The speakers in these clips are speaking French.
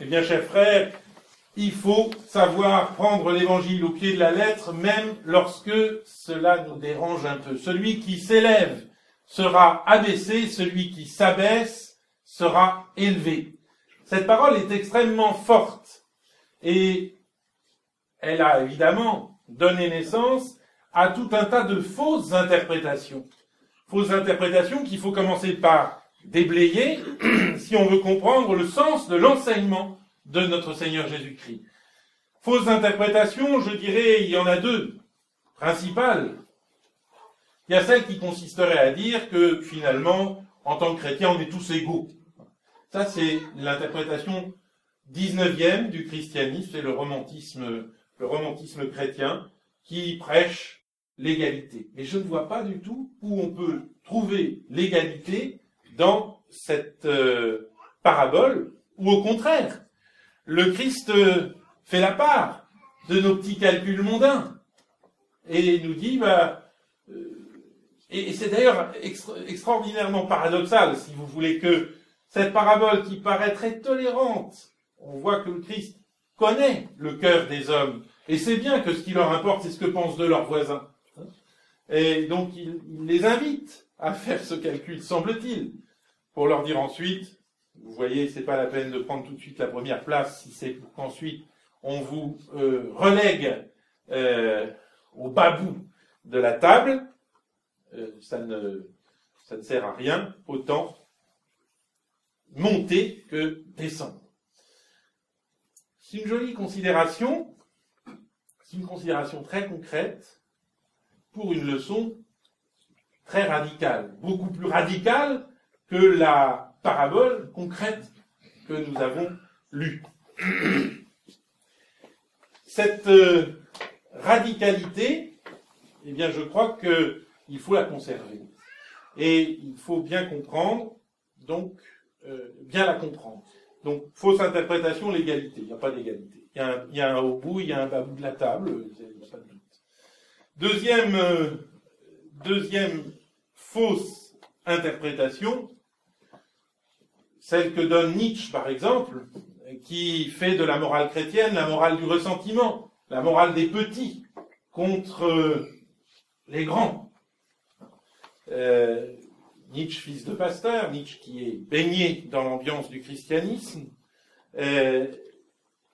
Eh bien, chers frères, il faut savoir prendre l'évangile au pied de la lettre, même lorsque cela nous dérange un peu. Celui qui s'élève sera abaissé, celui qui s'abaisse sera élevé. Cette parole est extrêmement forte et elle a évidemment donné naissance à tout un tas de fausses interprétations. Fausses interprétations qu'il faut commencer par déblayer si on veut comprendre le sens de l'enseignement de notre Seigneur Jésus-Christ. Fausses interprétations, je dirais, il y en a deux principales. Il y a celle qui consisterait à dire que finalement, en tant que chrétien, on est tous égaux. Ça, c'est l'interprétation 19e du christianisme, c'est le romantisme chrétien qui prêche l'égalité. Mais je ne vois pas du tout où on peut trouver l'égalité dans cette euh, parabole, ou au contraire, le Christ fait la part de nos petits calculs mondains et nous dit, bah, euh, et, c'est d'ailleurs extraordinairement paradoxal, si vous voulez, que cette parabole qui paraît très tolérante, on voit que le Christ connaît le cœur des hommes et sait bien que ce qui leur importe, c'est ce que pensent de leurs voisins. Et donc il les invite à faire ce calcul, semble-t-il, pour leur dire ensuite, vous voyez, c'est pas la peine de prendre tout de suite la première place si c'est pour qu'ensuite on vous euh, relègue euh, au bas bout de la table. Euh, ça, ne, ça ne sert à rien, autant monter que descendre. C'est une jolie considération, c'est une considération très concrète pour une leçon très radicale, beaucoup plus radicale que la parabole concrète que nous avons lue. Cette euh, radicalité, eh bien, je crois qu'il faut la conserver. Et il faut bien comprendre, donc, euh, bien la comprendre. Donc, fausse interprétation, l'égalité. Il n'y a pas d'égalité. Il, y a un haut bout, il y a un bas bout de la table, pas de doute. Deuxième, euh, deuxième fausse interprétation, celle que donne Nietzsche, par exemple, qui fait de la morale chrétienne la morale du ressentiment, la morale des petits contre les grands. Euh, Nietzsche, fils de pasteur, Nietzsche qui est baigné dans l'ambiance du christianisme, euh,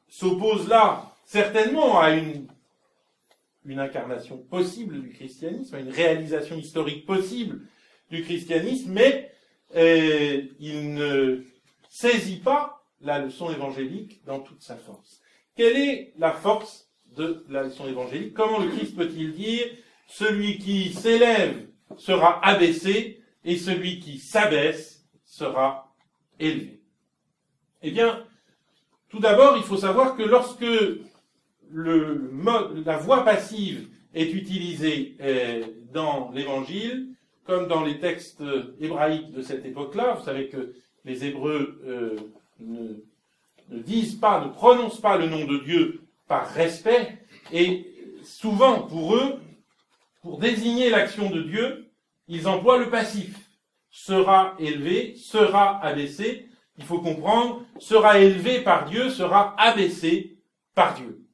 s'oppose là certainement à une, une incarnation possible du christianisme, à une réalisation historique possible du christianisme, mais et il ne saisit pas la leçon évangélique dans toute sa force. Quelle est la force de la leçon évangélique? Comment le Christ peut-il dire celui qui s'élève sera abaissé et celui qui s'abaisse sera élevé Eh bien, tout d'abord, il faut savoir que lorsque la voix passive est utilisée euh, dans l'évangile, comme dans les textes hébraïques de cette époque-là, vous savez que les Hébreux euh, ne, disent pas, ne prononcent pas le nom de Dieu par respect, et souvent pour eux, pour désigner l'action de Dieu, ils emploient le passif. Sera élevé, sera abaissé. Il faut comprendre, sera élevé par Dieu, sera abaissé par Dieu.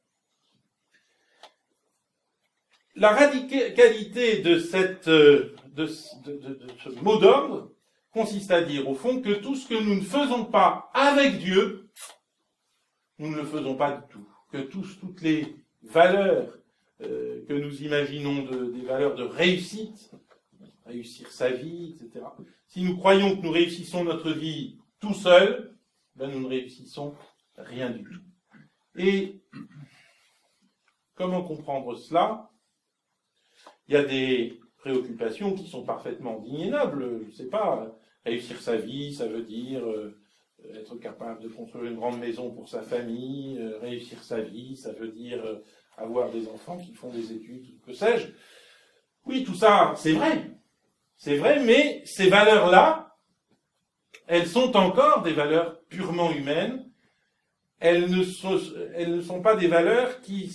La radicalité de cette euh, de, ce mot d'ordre consiste à dire, au fond, que tout ce que nous ne faisons pas avec Dieu, nous ne le faisons pas du tout. Que toutes les valeurs euh, que nous imaginons des valeurs de réussite, réussir sa vie, etc. Si nous croyons que nous réussissons notre vie tout seul, ben nous ne réussissons rien du tout. Et comment comprendre cela? Il y a des préoccupations qui sont parfaitement nobles. Je ne sais pas, réussir sa vie, ça veut dire euh, être capable de construire une grande maison pour sa famille, euh, réussir sa vie, ça veut dire euh, avoir des enfants qui font des études, que sais-je. Oui, tout ça, c'est vrai. C'est vrai, mais ces valeurs-là, elles sont encore des valeurs purement humaines. Elles ne sont pas des valeurs qui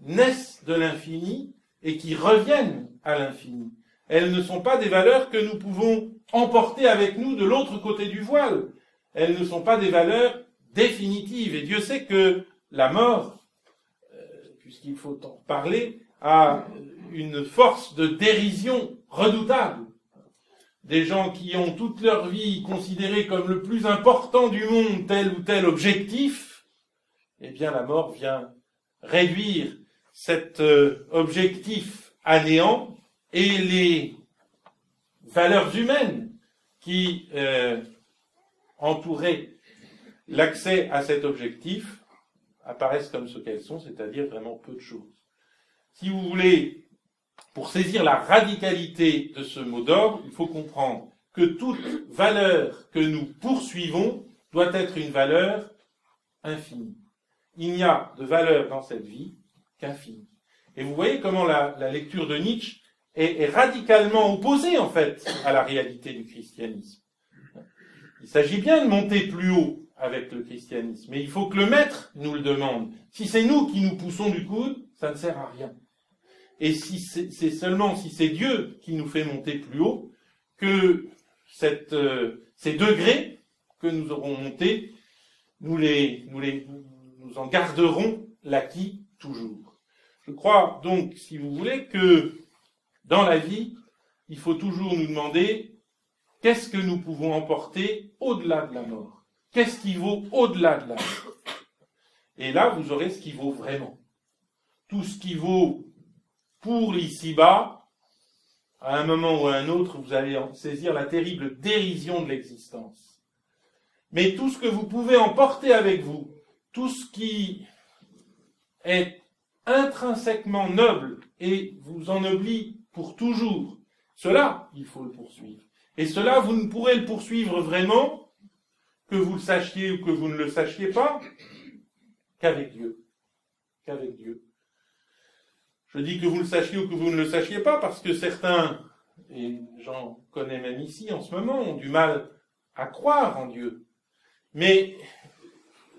naissent de l'infini et qui reviennent à l'infini. Elles ne sont pas des valeurs que nous pouvons emporter avec nous de l'autre côté du voile. Elles ne sont pas des valeurs définitive. Et Dieu sait que la mort, euh, puisqu'il faut en parler, a une force de dérision redoutable. Des gens qui ont toute leur vie considéré comme le plus important du monde tel ou tel objectif, eh bien la mort vient réduire cet euh, objectif à néant et les valeurs humaines qui euh, entouraient l'accès à cet objectif apparaissent comme ce qu'elles sont, c'est-à-dire vraiment peu de choses. Si vous voulez, pour saisir la radicalité de ce mot d'ordre, il faut comprendre que toute valeur que nous poursuivons doit être une valeur infinie. Il n'y a de valeur dans cette vie qu'infinie. Et vous voyez comment la, lecture de Nietzsche est, radicalement opposée, en fait, à la réalité du christianisme. Il s'agit bien de monter plus haut, avec le christianisme. Mais il faut que le maître nous le demande. Si c'est nous qui nous poussons du coude, ça ne sert à rien. Et si c'est seulement si c'est Dieu qui nous fait monter plus haut, que cette, euh, ces degrés que nous aurons montés, nous les, nous les, nous en garderons l'acquis toujours. Je crois donc, si vous voulez, que dans la vie, il faut toujours nous demander qu'est-ce que nous pouvons emporter au-delà de la mort? Qu'est-ce qui vaut au-delà de la Et là, vous aurez ce qui vaut vraiment. Tout ce qui vaut pour l'ici-bas, à un moment ou à un autre, vous allez en saisir la terrible dérision de l'existence. Mais tout ce que vous pouvez emporter avec vous, tout ce qui est intrinsèquement noble et vous ennoblit pour toujours, cela, il faut le poursuivre. Et cela, vous ne pourrez le poursuivre vraiment que vous le sachiez ou que vous ne le sachiez pas, qu'avec Dieu. Qu'avec Dieu. Je dis que vous le sachiez ou que vous ne le sachiez pas parce que certains, et j'en connais même ici en ce moment, ont du mal à croire en Dieu. Mais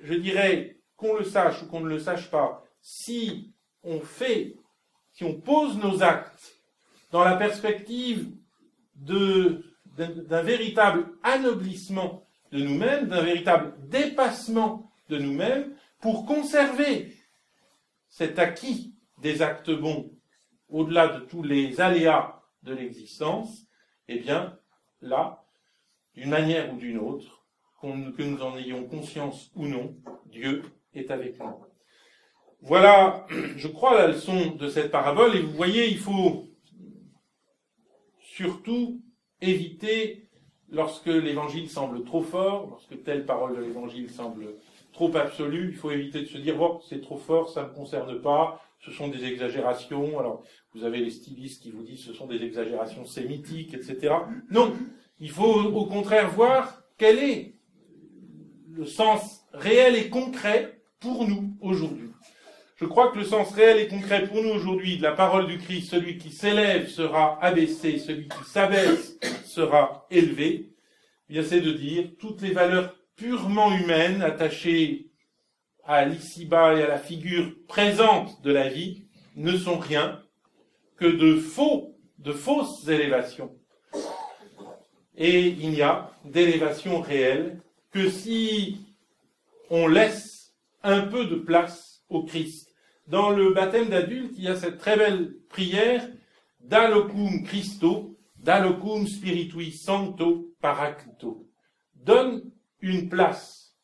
je dirais qu'on le sache ou qu'on ne le sache pas, si on fait, si on pose nos actes dans la perspective d'un véritable anoblissement de nous-mêmes, d'un véritable dépassement de nous-mêmes pour conserver cet acquis des actes bons au-delà de tous les aléas de l'existence, eh bien, là, d'une manière ou d'une autre, que nous en ayons conscience ou non, Dieu est avec nous. Voilà, je crois, la leçon de cette parabole, et vous voyez, il faut surtout éviter lorsque l'évangile semble trop fort, lorsque telle parole de l'évangile semble trop absolue, il faut éviter de se dire, c'est trop fort, ça ne me concerne pas, ce sont des exagérations. Alors, vous avez les stylistes qui vous disent ce sont des exagérations sémitiques, etc. Non, il faut au contraire voir quel est le sens réel et concret pour nous aujourd'hui. Je crois que le sens réel et concret pour nous aujourd'hui de la parole du Christ, celui qui s'élève sera abaissé, celui qui s'abaisse sera élevé, c'est de dire toutes les valeurs purement humaines attachées à l'ici-bas et à la figure présente de la vie ne sont rien que de faux, de fausses élévations. Et il n'y a d'élévation réelle que si on laisse un peu de place au Christ dans le baptême d'adulte, il y a cette très belle prière d'Alocum Christo, d'Alocum Spiritui Sancto Paracto. Donne une place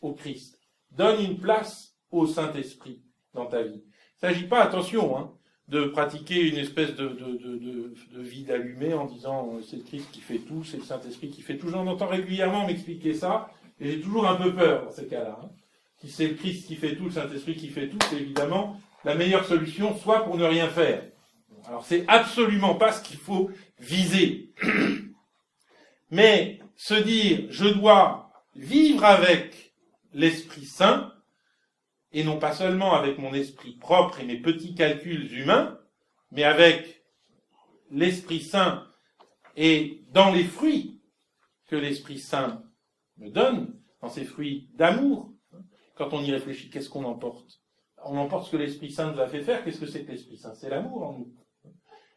au Christ. Donne une place au Saint-Esprit dans ta vie. Il ne s'agit pas, attention, hein, de pratiquer une espèce de, de, vie d'allumé en disant euh, c'est le Christ qui fait tout, c'est le Saint-Esprit qui fait tout. J'en entends régulièrement m'expliquer ça, et j'ai toujours un peu peur dans ces cas-là. Hein si c'est le Christ qui fait tout, le Saint-Esprit qui fait tout, c'est évidemment la meilleure solution, soit pour ne rien faire. Alors c'est absolument pas ce qu'il faut viser. Mais se dire je dois vivre avec l'Esprit Saint, et non pas seulement avec mon esprit propre et mes petits calculs humains, mais avec l'Esprit Saint et dans les fruits que l'Esprit Saint me donne, dans ces fruits d'amour, quand on y réfléchit, qu'est-ce qu'on emporte? On emporte ce que l'Esprit Saint nous a fait faire. Qu'est-ce que c'est que l'Esprit Saint? C'est l'amour en nous.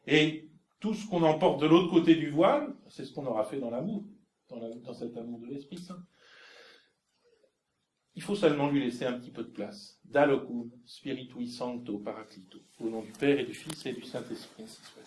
Et tout ce qu'on emporte de l'autre côté du voile, c'est ce qu'on aura fait dans l'amour, dans, cet amour de l'Esprit Saint. Il faut seulement lui laisser un petit peu de place. Dalocum, Spiritui Sancto Paraclito. Au nom du Père et du Fils et du Saint-Esprit, ainsi soit.